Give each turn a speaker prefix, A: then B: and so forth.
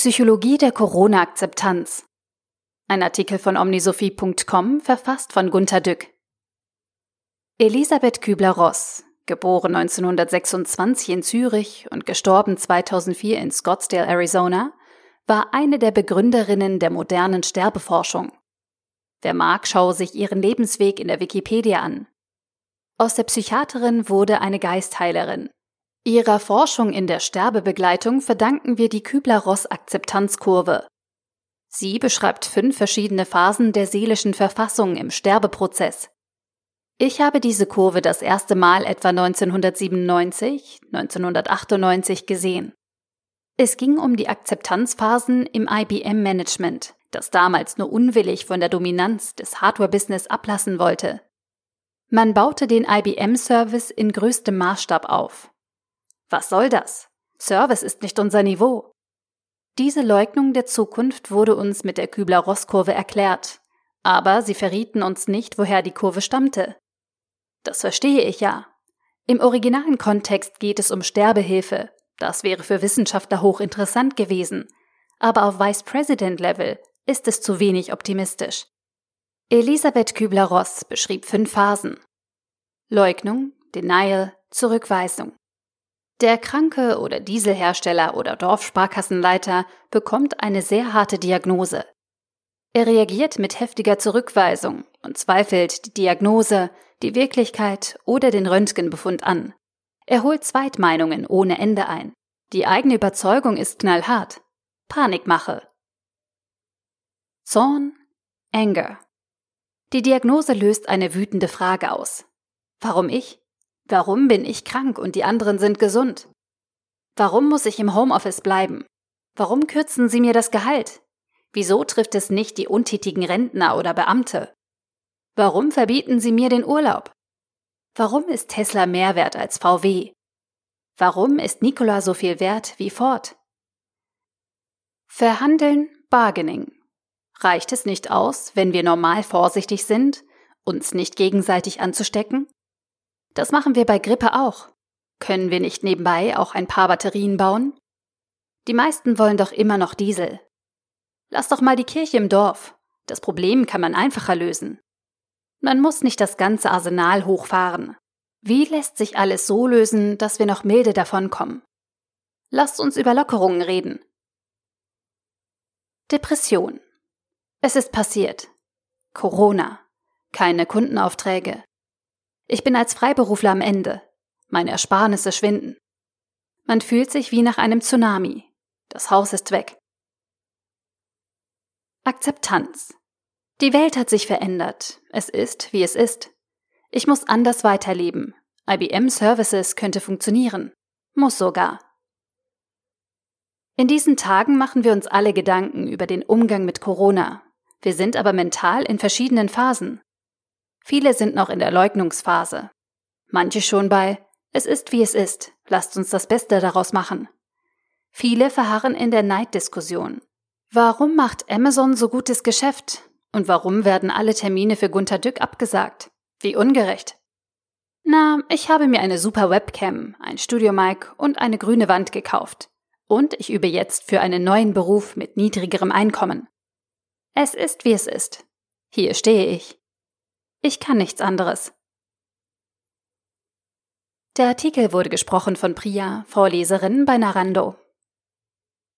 A: Psychologie der Corona-Akzeptanz. Ein Artikel von omnisophie.com, verfasst von Gunter Dück. Elisabeth Kübler-Ross, geboren 1926 in Zürich und gestorben 2004 in Scottsdale, Arizona, war eine der Begründerinnen der modernen Sterbeforschung. Wer mag, schaue sich ihren Lebensweg in der Wikipedia an. Aus der Psychiaterin wurde eine Geistheilerin. Ihrer Forschung in der Sterbebegleitung verdanken wir die Kübler-Ross-Akzeptanzkurve. Sie beschreibt fünf verschiedene Phasen der seelischen Verfassung im Sterbeprozess. Ich habe diese Kurve das erste Mal etwa 1997, 1998 gesehen. Es ging um die Akzeptanzphasen im IBM-Management, das damals nur unwillig von der Dominanz des Hardware-Business ablassen wollte. Man baute den IBM-Service in größtem Maßstab auf. Was soll das? Service ist nicht unser Niveau. Diese Leugnung der Zukunft wurde uns mit der Kübler-Ross-Kurve erklärt, aber sie verrieten uns nicht, woher die Kurve stammte. Das verstehe ich ja. Im originalen Kontext geht es um Sterbehilfe. Das wäre für Wissenschaftler hochinteressant gewesen. Aber auf Vice President Level ist es zu wenig optimistisch. Elisabeth Kübler-Ross beschrieb fünf Phasen. Leugnung, Denial, Zurückweisung. Der Kranke oder Dieselhersteller oder Dorfsparkassenleiter bekommt eine sehr harte Diagnose. Er reagiert mit heftiger Zurückweisung und zweifelt die Diagnose, die Wirklichkeit oder den Röntgenbefund an. Er holt Zweitmeinungen ohne Ende ein. Die eigene Überzeugung ist knallhart. Panikmache. Zorn, Anger. Die Diagnose löst eine wütende Frage aus. Warum ich? Warum bin ich krank und die anderen sind gesund? Warum muss ich im Homeoffice bleiben? Warum kürzen Sie mir das Gehalt? Wieso trifft es nicht die untätigen Rentner oder Beamte? Warum verbieten Sie mir den Urlaub? Warum ist Tesla mehr wert als VW? Warum ist Nikola so viel wert wie Ford? Verhandeln, Bargaining. Reicht es nicht aus, wenn wir normal vorsichtig sind, uns nicht gegenseitig anzustecken? Das machen wir bei Grippe auch. Können wir nicht nebenbei auch ein paar Batterien bauen? Die meisten wollen doch immer noch Diesel. Lass doch mal die Kirche im Dorf. Das Problem kann man einfacher lösen. Man muss nicht das ganze Arsenal hochfahren. Wie lässt sich alles so lösen, dass wir noch milde davonkommen? Lasst uns über Lockerungen reden. Depression. Es ist passiert. Corona. Keine Kundenaufträge. Ich bin als Freiberufler am Ende. Meine Ersparnisse schwinden. Man fühlt sich wie nach einem Tsunami. Das Haus ist weg. Akzeptanz. Die Welt hat sich verändert. Es ist, wie es ist. Ich muss anders weiterleben. IBM Services könnte funktionieren. Muss sogar. In diesen Tagen machen wir uns alle Gedanken über den Umgang mit Corona. Wir sind aber mental in verschiedenen Phasen. Viele sind noch in der Leugnungsphase. Manche schon bei Es ist wie es ist, lasst uns das Beste daraus machen. Viele verharren in der Neiddiskussion. Warum macht Amazon so gutes Geschäft? Und warum werden alle Termine für Gunter Dück abgesagt? Wie ungerecht. Na, ich habe mir eine super Webcam, ein Studiomic und eine grüne Wand gekauft. Und ich übe jetzt für einen neuen Beruf mit niedrigerem Einkommen. Es ist wie es ist. Hier stehe ich. Ich kann nichts anderes. Der Artikel wurde gesprochen von Priya, Vorleserin bei Narando.